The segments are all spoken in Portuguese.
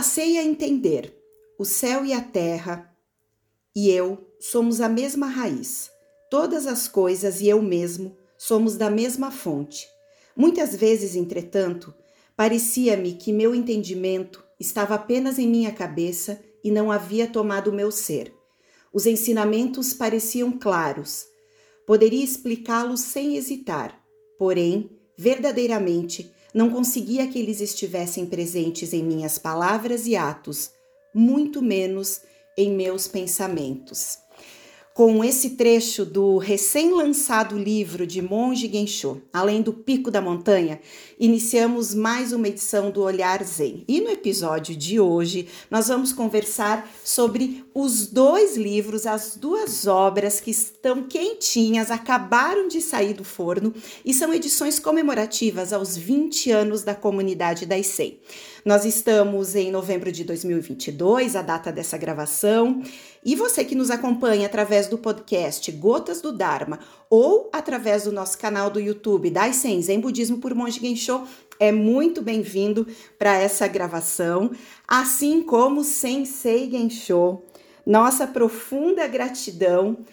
Passei a entender: o céu e a terra e eu somos a mesma raiz. Todas as coisas e eu mesmo somos da mesma fonte. Muitas vezes, entretanto, parecia-me que meu entendimento estava apenas em minha cabeça e não havia tomado meu ser. Os ensinamentos pareciam claros. Poderia explicá-los sem hesitar, porém, verdadeiramente, não conseguia que eles estivessem presentes em minhas palavras e atos, muito menos em meus pensamentos com esse trecho do recém-lançado livro de Monge Gensho, Além do Pico da Montanha, iniciamos mais uma edição do Olhar Zen. E no episódio de hoje, nós vamos conversar sobre os dois livros, as duas obras que estão quentinhas, acabaram de sair do forno e são edições comemorativas aos 20 anos da comunidade da ICEI. Nós estamos em novembro de 2022, a data dessa gravação, e você que nos acompanha através do podcast Gotas do Dharma ou através do nosso canal do YouTube Daisen Zen Budismo por Monge Gensho, é muito bem-vindo para essa gravação, assim como Sensei Gensho. Nossa profunda gratidão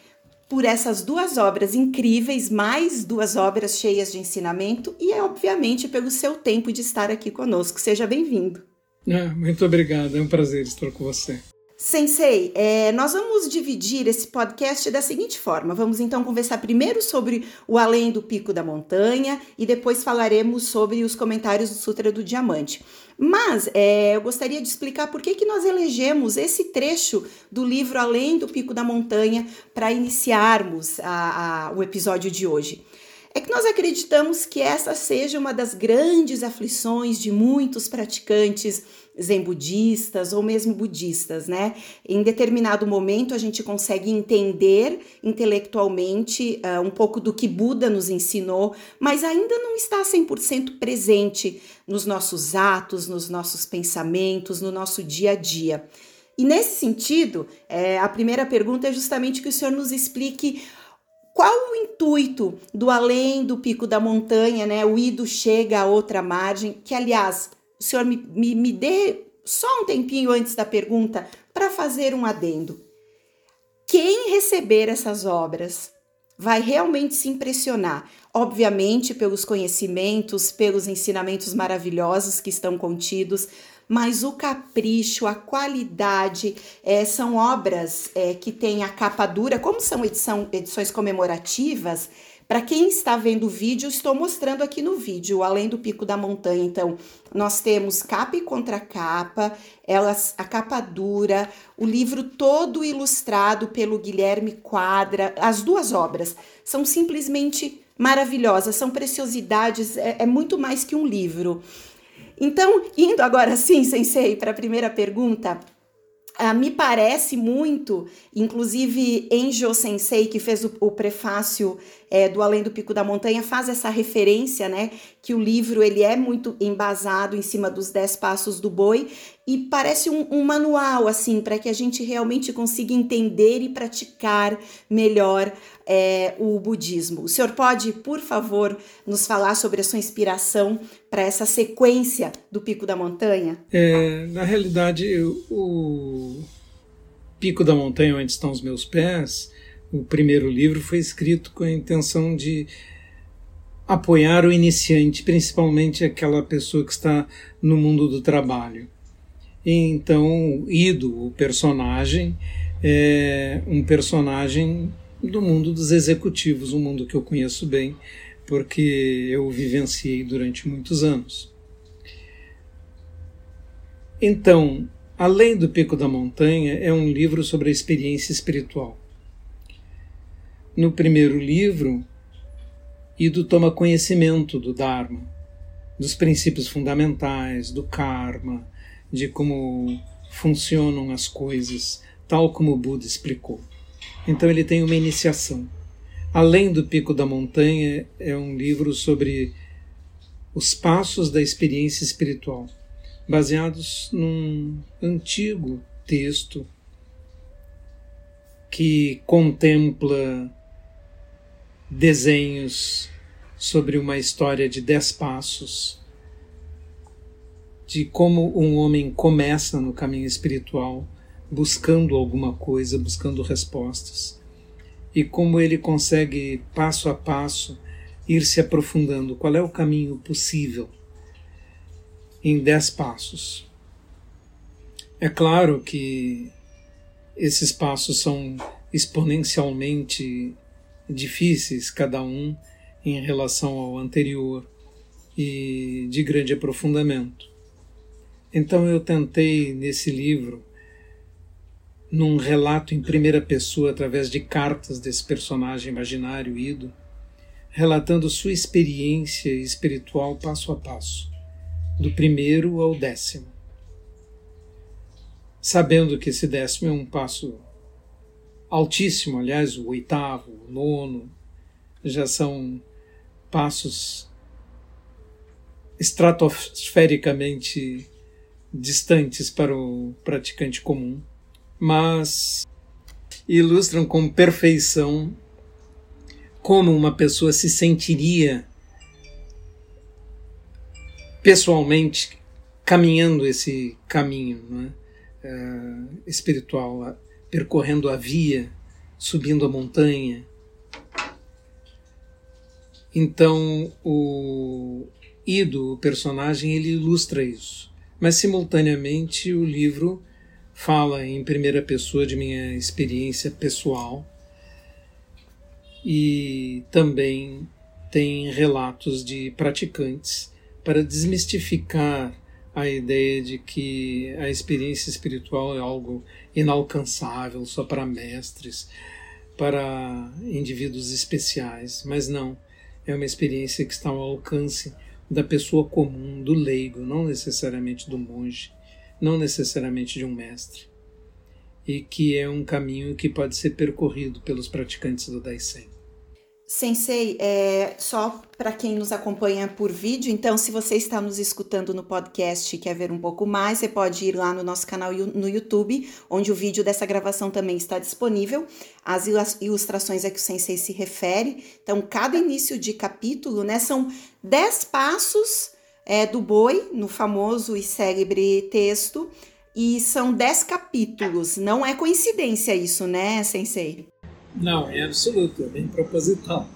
por essas duas obras incríveis, mais duas obras cheias de ensinamento e, é, obviamente, pelo seu tempo de estar aqui conosco. Seja bem-vindo. É, muito obrigado, é um prazer estar com você. Sensei, é, nós vamos dividir esse podcast da seguinte forma: vamos então conversar primeiro sobre o além do pico da montanha e depois falaremos sobre os comentários do Sutra do Diamante. Mas é, eu gostaria de explicar por que, que nós elegemos esse trecho do livro Além do Pico da Montanha para iniciarmos a, a, o episódio de hoje é que nós acreditamos que essa seja uma das grandes aflições de muitos praticantes zen budistas ou mesmo budistas, né? Em determinado momento a gente consegue entender intelectualmente uh, um pouco do que Buda nos ensinou, mas ainda não está 100% presente nos nossos atos, nos nossos pensamentos, no nosso dia a dia. E nesse sentido, é, a primeira pergunta é justamente que o senhor nos explique qual o intuito do além do pico da montanha, né? O ido chega a outra margem, que aliás o senhor me, me, me dê só um tempinho antes da pergunta para fazer um adendo. Quem receber essas obras vai realmente se impressionar, obviamente pelos conhecimentos, pelos ensinamentos maravilhosos que estão contidos, mas o capricho, a qualidade, é, são obras é, que têm a capa dura, como são edição, edições comemorativas, para quem está vendo o vídeo, estou mostrando aqui no vídeo, além do pico da montanha. Então, nós temos capa e contracapa, elas, a capa dura, o livro todo ilustrado pelo Guilherme Quadra. As duas obras são simplesmente maravilhosas, são preciosidades, é, é muito mais que um livro. Então, indo agora sim, Sensei, para a primeira pergunta, Uh, me parece muito, inclusive Enjo Sensei, que fez o, o prefácio é, do Além do Pico da Montanha, faz essa referência, né? Que o livro ele é muito embasado em cima dos dez passos do boi e parece um, um manual, assim, para que a gente realmente consiga entender e praticar melhor é, o budismo. O senhor pode, por favor, nos falar sobre a sua inspiração para essa sequência do Pico da Montanha? É, na realidade, o Pico da Montanha, onde estão os meus pés, o primeiro livro foi escrito com a intenção de apoiar o iniciante, principalmente aquela pessoa que está no mundo do trabalho. Então, Ido, o personagem, é um personagem do mundo dos executivos, um mundo que eu conheço bem, porque eu vivenciei durante muitos anos. Então, Além do Pico da Montanha é um livro sobre a experiência espiritual. No primeiro livro, Ido toma conhecimento do Dharma, dos princípios fundamentais, do karma, de como funcionam as coisas, tal como o Buda explicou. Então ele tem uma iniciação. Além do Pico da Montanha, é um livro sobre os passos da experiência espiritual, baseados num antigo texto que contempla desenhos sobre uma história de dez passos de como um homem começa no caminho espiritual buscando alguma coisa, buscando respostas, e como ele consegue passo a passo ir se aprofundando. Qual é o caminho possível em dez passos? É claro que esses passos são exponencialmente difíceis, cada um em relação ao anterior e de grande aprofundamento. Então eu tentei nesse livro, num relato em primeira pessoa através de cartas desse personagem imaginário Ido, relatando sua experiência espiritual passo a passo, do primeiro ao décimo. Sabendo que esse décimo é um passo altíssimo, aliás, o oitavo, o nono, já são passos estratosfericamente distantes para o praticante comum, mas ilustram com perfeição como uma pessoa se sentiria pessoalmente caminhando esse caminho né, uh, espiritual, percorrendo a via, subindo a montanha. Então, o Ido, o personagem, ele ilustra isso. Mas, simultaneamente, o livro fala em primeira pessoa de minha experiência pessoal e também tem relatos de praticantes para desmistificar a ideia de que a experiência espiritual é algo inalcançável só para mestres, para indivíduos especiais, mas não. É uma experiência que está ao alcance da pessoa comum, do leigo, não necessariamente do monge, não necessariamente de um mestre, e que é um caminho que pode ser percorrido pelos praticantes do Daisen. Sensei, é, só para quem nos acompanha por vídeo, então, se você está nos escutando no podcast e quer ver um pouco mais, você pode ir lá no nosso canal no YouTube, onde o vídeo dessa gravação também está disponível. As ilustrações a que o Sensei se refere. Então, cada início de capítulo, né, são 10 passos é, do boi, no famoso e célebre texto, e são 10 capítulos. Não é coincidência isso, né, Sensei? Não, é absoluto, é bem proposital.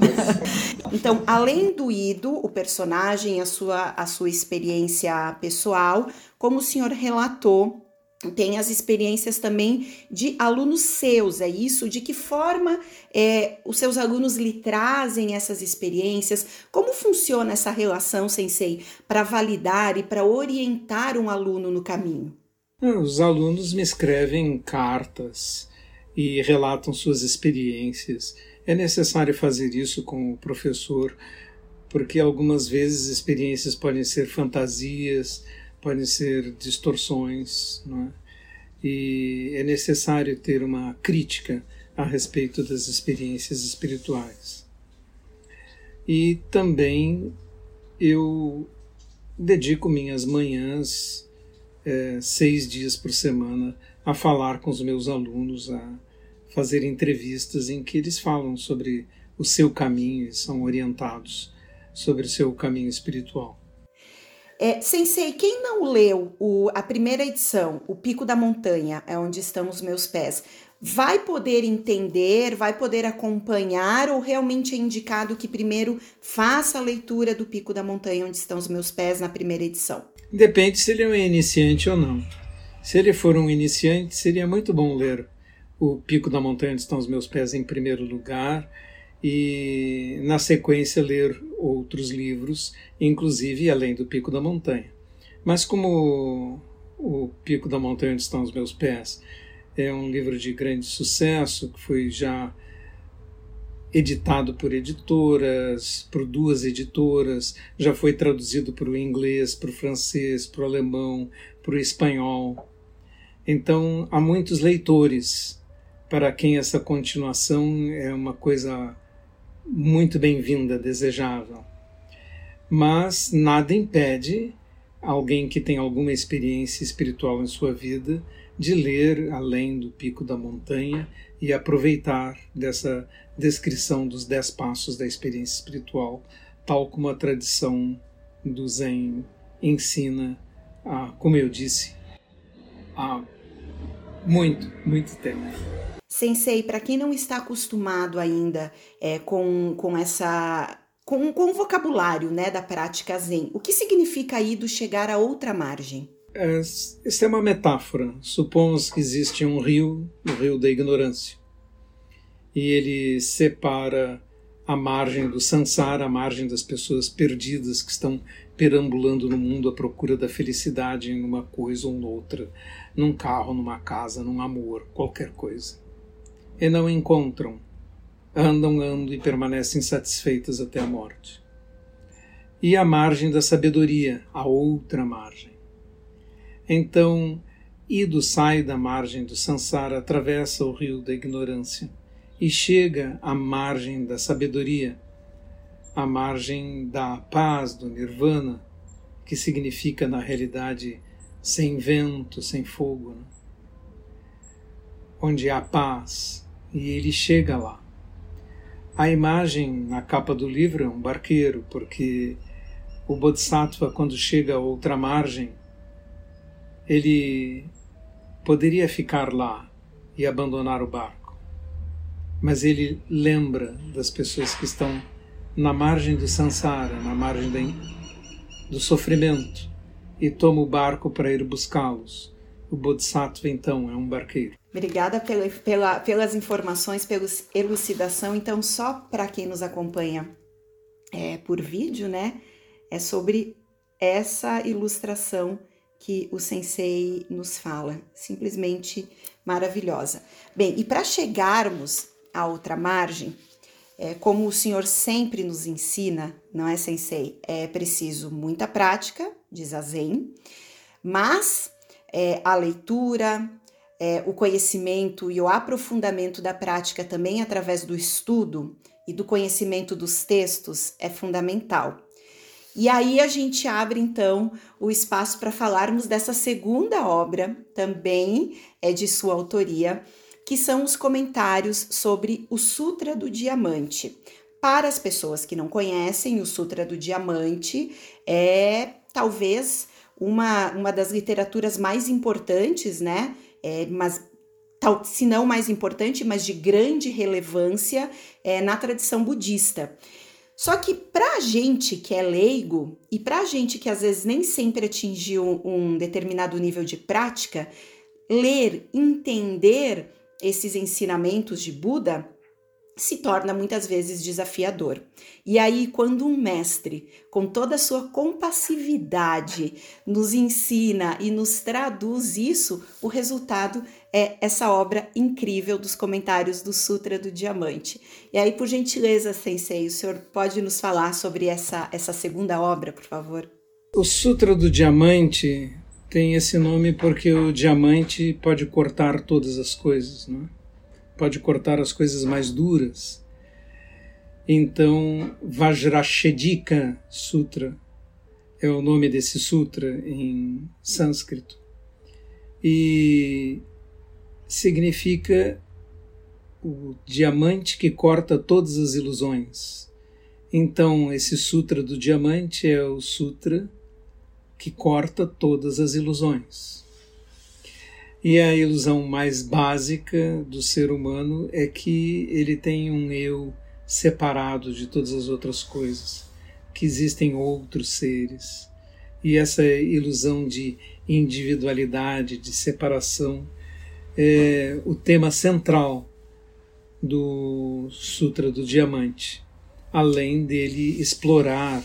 então, além do Ido, o personagem, a sua, a sua experiência pessoal, como o senhor relatou, tem as experiências também de alunos seus, é isso? De que forma é, os seus alunos lhe trazem essas experiências? Como funciona essa relação, sensei, para validar e para orientar um aluno no caminho? Os alunos me escrevem cartas e relatam suas experiências. É necessário fazer isso com o professor, porque algumas vezes experiências podem ser fantasias, podem ser distorções, é? e é necessário ter uma crítica a respeito das experiências espirituais. E também eu dedico minhas manhãs, é, seis dias por semana, a falar com os meus alunos, a fazer entrevistas em que eles falam sobre o seu caminho e são orientados sobre o seu caminho espiritual. É, sensei, quem não leu o, a primeira edição, O Pico da Montanha, é onde estão os meus pés, vai poder entender, vai poder acompanhar ou realmente é indicado que primeiro faça a leitura do Pico da Montanha, onde estão os meus pés, na primeira edição? Depende se ele é um iniciante ou não. Se ele for um iniciante, seria muito bom ler O Pico da Montanha, estão os meus pés, em primeiro lugar, e na sequência ler outros livros, inclusive além do Pico da Montanha. Mas como o Pico da Montanha, estão os meus pés, é um livro de grande sucesso, que foi já editado por editoras, por duas editoras, já foi traduzido para o inglês, para o francês, para o alemão, para o espanhol. Então, há muitos leitores para quem essa continuação é uma coisa muito bem-vinda, desejável. Mas nada impede alguém que tem alguma experiência espiritual em sua vida de ler além do pico da montanha e aproveitar dessa descrição dos dez passos da experiência espiritual, tal como a tradição do Zen ensina, há, como eu disse, há muito, muito tempo. Sensei, para quem não está acostumado ainda é, com, com essa com, com o vocabulário né, da prática Zen, o que significa aí do chegar a outra margem? É, essa é uma metáfora. Supomos que existe um rio, o rio da ignorância, e ele separa a margem do sansara, a margem das pessoas perdidas que estão perambulando no mundo à procura da felicidade em uma coisa ou noutra, num carro, numa casa, num amor, qualquer coisa. E não encontram, andam, andam e permanecem insatisfeitas até a morte. E a margem da sabedoria, a outra margem. Então, Ido sai da margem do Sansara, atravessa o rio da ignorância e chega à margem da sabedoria, à margem da paz, do nirvana, que significa na realidade sem vento, sem fogo, né? onde há paz, e ele chega lá. A imagem na capa do livro é um barqueiro, porque o Bodhisattva, quando chega a outra margem, ele poderia ficar lá e abandonar o barco mas ele lembra das pessoas que estão na margem do sansara, na margem do sofrimento, e toma o barco para ir buscá-los. O Bodhisattva, então, é um barqueiro. Obrigada pela, pela, pelas informações, pela elucidação. Então, só para quem nos acompanha é, por vídeo, né, é sobre essa ilustração que o sensei nos fala. Simplesmente maravilhosa. Bem, e para chegarmos a outra margem, é, como o Senhor sempre nos ensina, não é, Sensei? É preciso muita prática, diz a Zen, mas é, a leitura, é, o conhecimento e o aprofundamento da prática também através do estudo e do conhecimento dos textos é fundamental. E aí a gente abre então o espaço para falarmos dessa segunda obra, também é de sua autoria, que são os comentários sobre o Sutra do Diamante. Para as pessoas que não conhecem, o Sutra do Diamante é talvez uma, uma das literaturas mais importantes, né? É, mas tal, se não mais importante, mas de grande relevância é, na tradição budista. Só que para a gente que é leigo e para a gente que às vezes nem sempre atingiu um determinado nível de prática, ler, entender esses ensinamentos de Buda se torna muitas vezes desafiador. E aí, quando um mestre, com toda a sua compassividade, nos ensina e nos traduz isso, o resultado é essa obra incrível dos comentários do Sutra do Diamante. E aí, por gentileza, Sensei, o senhor pode nos falar sobre essa, essa segunda obra, por favor? O Sutra do Diamante tem esse nome porque o diamante pode cortar todas as coisas, né? pode cortar as coisas mais duras. Então, Vajrashedika Sutra é o nome desse sutra em sânscrito e significa o diamante que corta todas as ilusões. Então, esse sutra do diamante é o sutra que corta todas as ilusões. E a ilusão mais básica do ser humano é que ele tem um eu separado de todas as outras coisas, que existem outros seres. E essa ilusão de individualidade, de separação, é o tema central do Sutra do Diamante, além dele explorar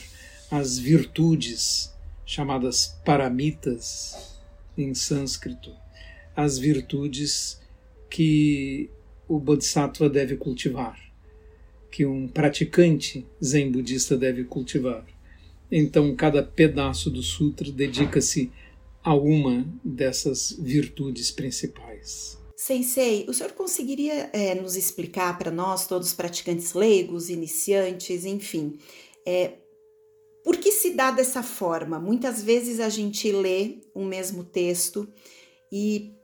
as virtudes chamadas paramitas em sânscrito, as virtudes que o Bodhisattva deve cultivar, que um praticante zen budista deve cultivar. Então, cada pedaço do sutra dedica-se a uma dessas virtudes principais. Sensei, o senhor conseguiria é, nos explicar para nós, todos os praticantes leigos, iniciantes, enfim, é, por que se dá dessa forma? Muitas vezes a gente lê um mesmo texto e,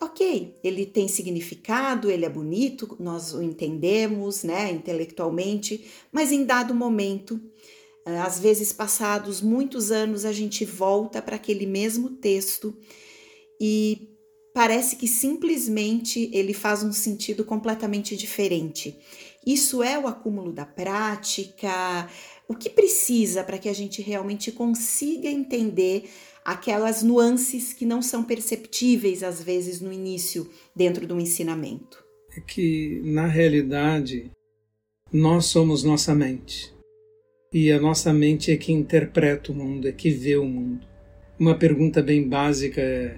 ok, ele tem significado, ele é bonito, nós o entendemos, né, intelectualmente, mas em dado momento às vezes, passados muitos anos, a gente volta para aquele mesmo texto e parece que simplesmente ele faz um sentido completamente diferente. Isso é o acúmulo da prática? O que precisa para que a gente realmente consiga entender aquelas nuances que não são perceptíveis às vezes no início dentro do ensinamento? É que, na realidade, nós somos nossa mente. E a nossa mente é que interpreta o mundo, é que vê o mundo. Uma pergunta bem básica é: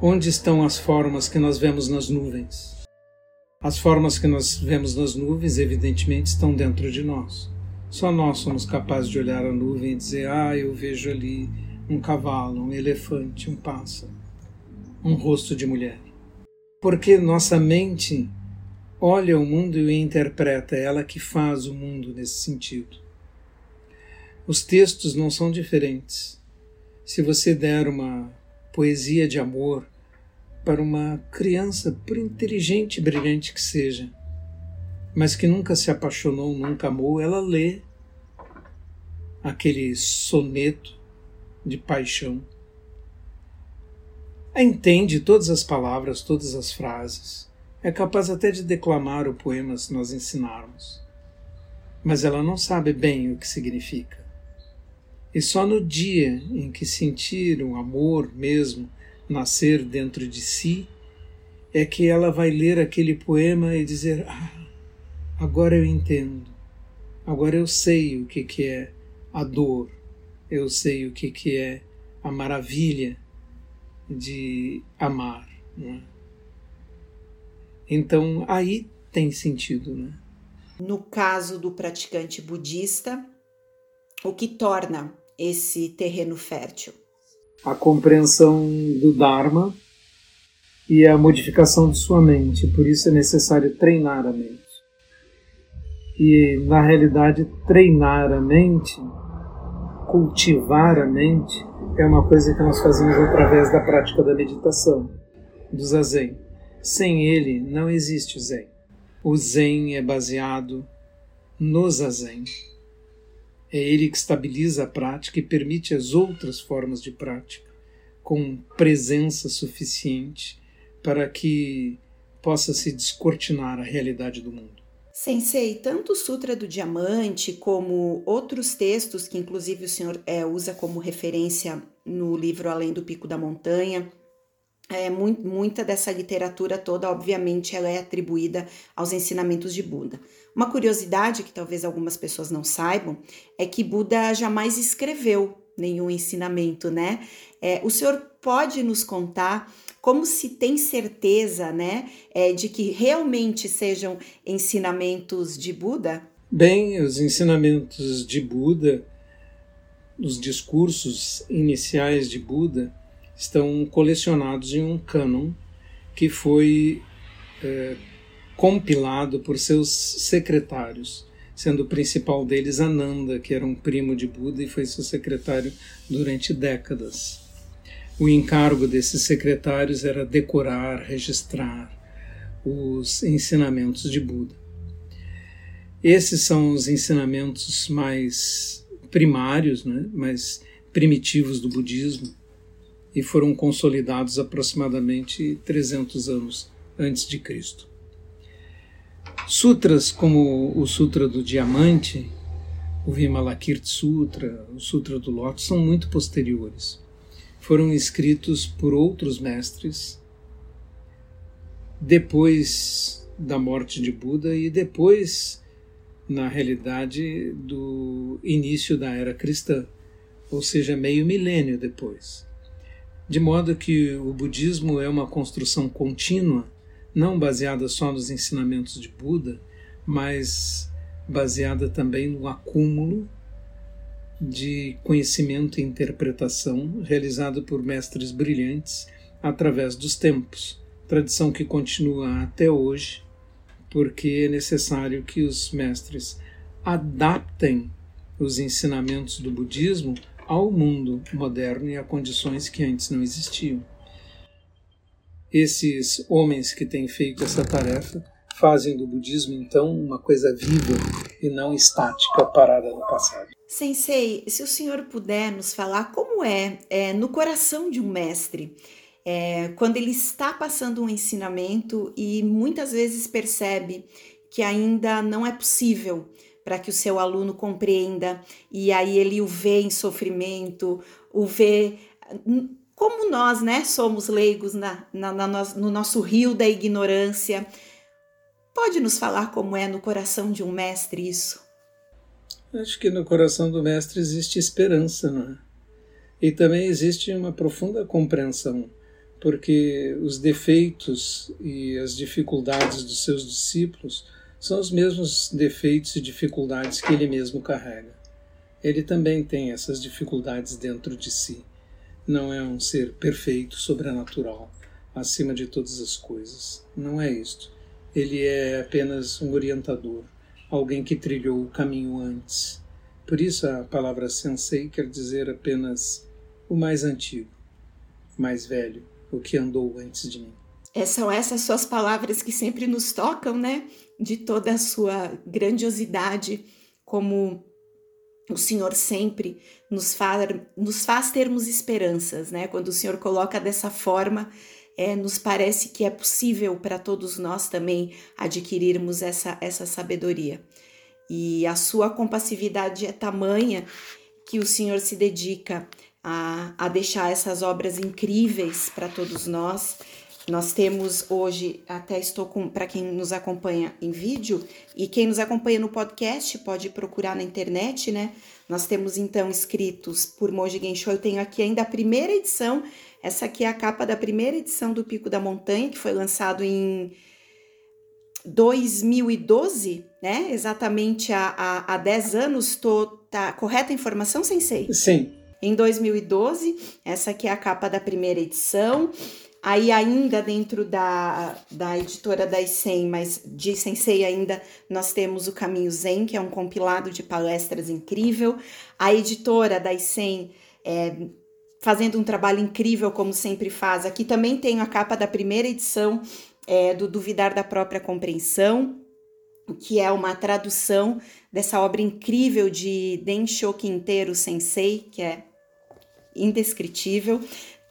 onde estão as formas que nós vemos nas nuvens? As formas que nós vemos nas nuvens, evidentemente, estão dentro de nós. Só nós somos capazes de olhar a nuvem e dizer: Ah, eu vejo ali um cavalo, um elefante, um pássaro, um rosto de mulher. Porque nossa mente olha o mundo e o interpreta, é ela que faz o mundo nesse sentido. Os textos não são diferentes. Se você der uma poesia de amor para uma criança, por inteligente e brilhante que seja, mas que nunca se apaixonou, nunca amou, ela lê aquele soneto de paixão. Entende todas as palavras, todas as frases. É capaz até de declamar o poema se nós ensinarmos. Mas ela não sabe bem o que significa. E só no dia em que sentir o amor mesmo nascer dentro de si, é que ela vai ler aquele poema e dizer: Ah, agora eu entendo, agora eu sei o que, que é a dor, eu sei o que, que é a maravilha de amar. Né? Então aí tem sentido. Né? No caso do praticante budista, o que torna esse terreno fértil? A compreensão do Dharma e a modificação de sua mente. Por isso é necessário treinar a mente. E, na realidade, treinar a mente, cultivar a mente, é uma coisa que nós fazemos através da prática da meditação, do zazen. Sem ele, não existe zen. O zen é baseado no zazen. É ele que estabiliza a prática e permite as outras formas de prática com presença suficiente para que possa se descortinar a realidade do mundo. Sensei, tanto o Sutra do Diamante como outros textos que, inclusive, o senhor é, usa como referência no livro Além do Pico da Montanha, é, muita dessa literatura toda, obviamente, ela é atribuída aos ensinamentos de Buda. Uma curiosidade que talvez algumas pessoas não saibam é que Buda jamais escreveu nenhum ensinamento, né? É, o senhor pode nos contar como se tem certeza, né, é, de que realmente sejam ensinamentos de Buda? Bem, os ensinamentos de Buda, os discursos iniciais de Buda, estão colecionados em um cânon que foi é, compilado por seus secretários, sendo o principal deles Ananda, que era um primo de Buda e foi seu secretário durante décadas. O encargo desses secretários era decorar, registrar os ensinamentos de Buda. Esses são os ensinamentos mais primários, né, mais primitivos do budismo e foram consolidados aproximadamente 300 anos antes de Cristo. Sutras como o Sutra do Diamante, o Vimalakirti Sutra, o Sutra do Lótus são muito posteriores. Foram escritos por outros mestres depois da morte de Buda e depois, na realidade, do início da era cristã, ou seja, meio milênio depois de modo que o budismo é uma construção contínua, não baseada só nos ensinamentos de Buda, mas baseada também no acúmulo de conhecimento e interpretação realizado por mestres brilhantes através dos tempos, tradição que continua até hoje, porque é necessário que os mestres adaptem os ensinamentos do budismo ao mundo moderno e a condições que antes não existiam. Esses homens que têm feito essa tarefa fazem do budismo, então, uma coisa viva e não estática, parada no passado. Sensei, se o senhor puder nos falar como é, é no coração de um mestre, é, quando ele está passando um ensinamento e muitas vezes percebe que ainda não é possível para que o seu aluno compreenda, e aí ele o vê em sofrimento, o vê como nós, né, somos leigos na, na, na, no nosso rio da ignorância. Pode nos falar como é no coração de um mestre isso? Acho que no coração do mestre existe esperança, não é? E também existe uma profunda compreensão, porque os defeitos e as dificuldades dos seus discípulos são os mesmos defeitos e dificuldades que ele mesmo carrega. Ele também tem essas dificuldades dentro de si. Não é um ser perfeito, sobrenatural, acima de todas as coisas. Não é isto. Ele é apenas um orientador, alguém que trilhou o caminho antes. Por isso a palavra sensei quer dizer apenas o mais antigo, mais velho, o que andou antes de mim. É, são essas suas palavras que sempre nos tocam, né? De toda a sua grandiosidade, como o Senhor sempre nos faz, nos faz termos esperanças, né? Quando o Senhor coloca dessa forma, é, nos parece que é possível para todos nós também adquirirmos essa, essa sabedoria. E a sua compassividade é tamanha que o Senhor se dedica a, a deixar essas obras incríveis para todos nós nós temos hoje, até estou com, para quem nos acompanha em vídeo e quem nos acompanha no podcast pode procurar na internet, né? Nós temos então escritos por Monge Gensho. Eu tenho aqui ainda a primeira edição. Essa aqui é a capa da primeira edição do Pico da Montanha, que foi lançado em 2012, né? Exatamente há, há, há 10 anos. Tô, tá correta a informação, Sensei? Sim. Em 2012, essa aqui é a capa da primeira edição. Aí ainda dentro da, da editora da ICEM, mas de Sensei ainda, nós temos o Caminho Zen, que é um compilado de palestras incrível. A editora da ICEM é, fazendo um trabalho incrível, como sempre faz. Aqui também tem a capa da primeira edição é, do Duvidar da Própria Compreensão, que é uma tradução dessa obra incrível de Densho Quintero Sensei, que é indescritível.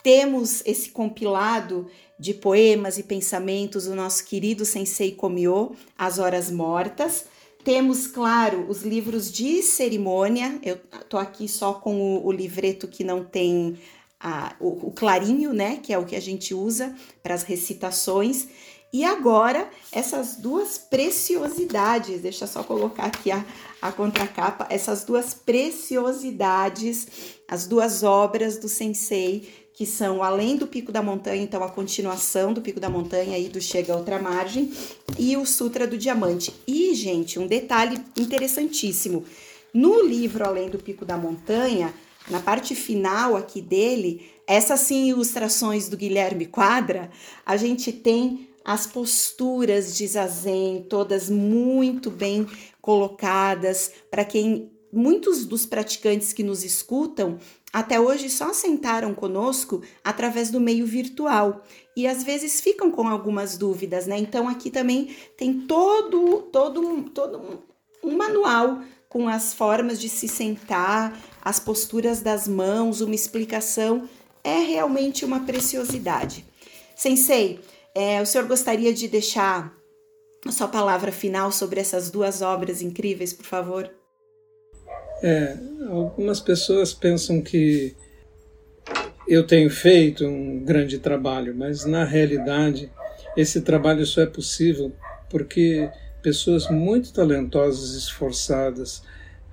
Temos esse compilado de poemas e pensamentos do nosso querido Sensei Komyo, As Horas Mortas. Temos, claro, os livros de cerimônia. Eu tô aqui só com o, o livreto que não tem a, o, o clarinho, né? Que é o que a gente usa para as recitações. E agora, essas duas preciosidades, deixa eu só colocar aqui a, a contracapa, essas duas preciosidades, as duas obras do Sensei que são além do Pico da Montanha, então a continuação do Pico da Montanha e do Chega a Outra Margem, e o Sutra do Diamante. E, gente, um detalhe interessantíssimo: no livro Além do Pico da Montanha, na parte final aqui dele, essas sim ilustrações do Guilherme Quadra, a gente tem as posturas de zazen, todas muito bem colocadas, para quem muitos dos praticantes que nos escutam até hoje só sentaram conosco através do meio virtual e às vezes ficam com algumas dúvidas, né? Então aqui também tem todo todo todo um manual com as formas de se sentar, as posturas das mãos, uma explicação é realmente uma preciosidade. Sensei, é, o senhor gostaria de deixar a sua palavra final sobre essas duas obras incríveis, por favor? É, algumas pessoas pensam que eu tenho feito um grande trabalho, mas na realidade esse trabalho só é possível porque pessoas muito talentosas, esforçadas,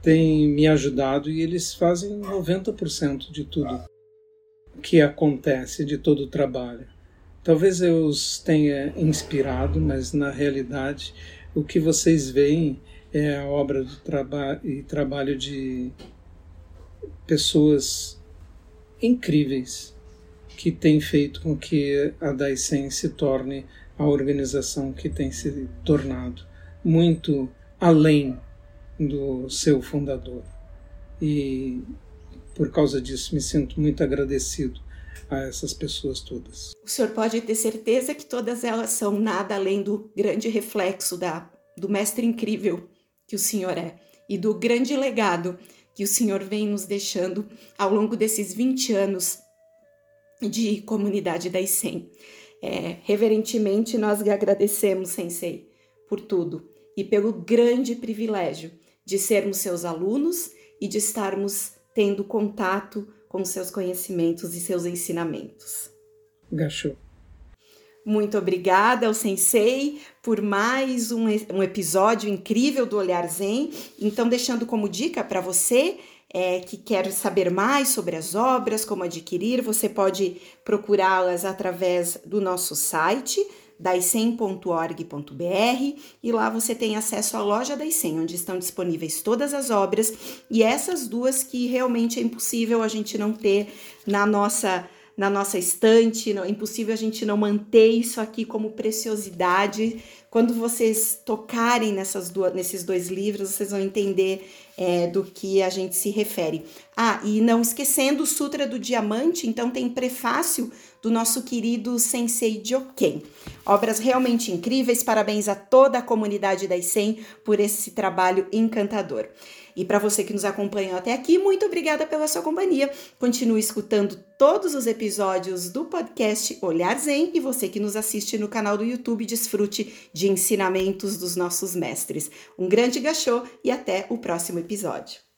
têm me ajudado e eles fazem 90% de tudo que acontece, de todo o trabalho. Talvez eu os tenha inspirado, mas na realidade o que vocês veem é a obra do traba e trabalho de pessoas incríveis que têm feito com que a Daisen se torne a organização que tem se tornado, muito além do seu fundador. E por causa disso me sinto muito agradecido a essas pessoas todas. O senhor pode ter certeza que todas elas são nada além do grande reflexo da, do mestre incrível que o senhor é e do grande legado que o senhor vem nos deixando ao longo desses 20 anos de comunidade da ICEM. É, reverentemente, nós lhe agradecemos, Sensei, por tudo e pelo grande privilégio de sermos seus alunos e de estarmos tendo contato com seus conhecimentos e seus ensinamentos. Gachou. Muito obrigada ao Sensei por mais um, um episódio incrível do Olhar Zen. Então, deixando como dica para você é, que quer saber mais sobre as obras, como adquirir, você pode procurá-las através do nosso site daicem.org.br e lá você tem acesso à loja da ICEM, onde estão disponíveis todas as obras e essas duas que realmente é impossível a gente não ter na nossa na nossa estante, não, é impossível a gente não manter isso aqui como preciosidade. Quando vocês tocarem nessas duas, nesses dois livros, vocês vão entender é, do que a gente se refere. Ah, e não esquecendo o Sutra do Diamante, então tem prefácio do nosso querido Sensei Joken. Obras realmente incríveis, parabéns a toda a comunidade da ICEM por esse trabalho encantador. E para você que nos acompanhou até aqui, muito obrigada pela sua companhia. Continue escutando todos os episódios do podcast Olhar Zen e você que nos assiste no canal do YouTube, desfrute de ensinamentos dos nossos mestres. Um grande gachô e até o próximo episódio.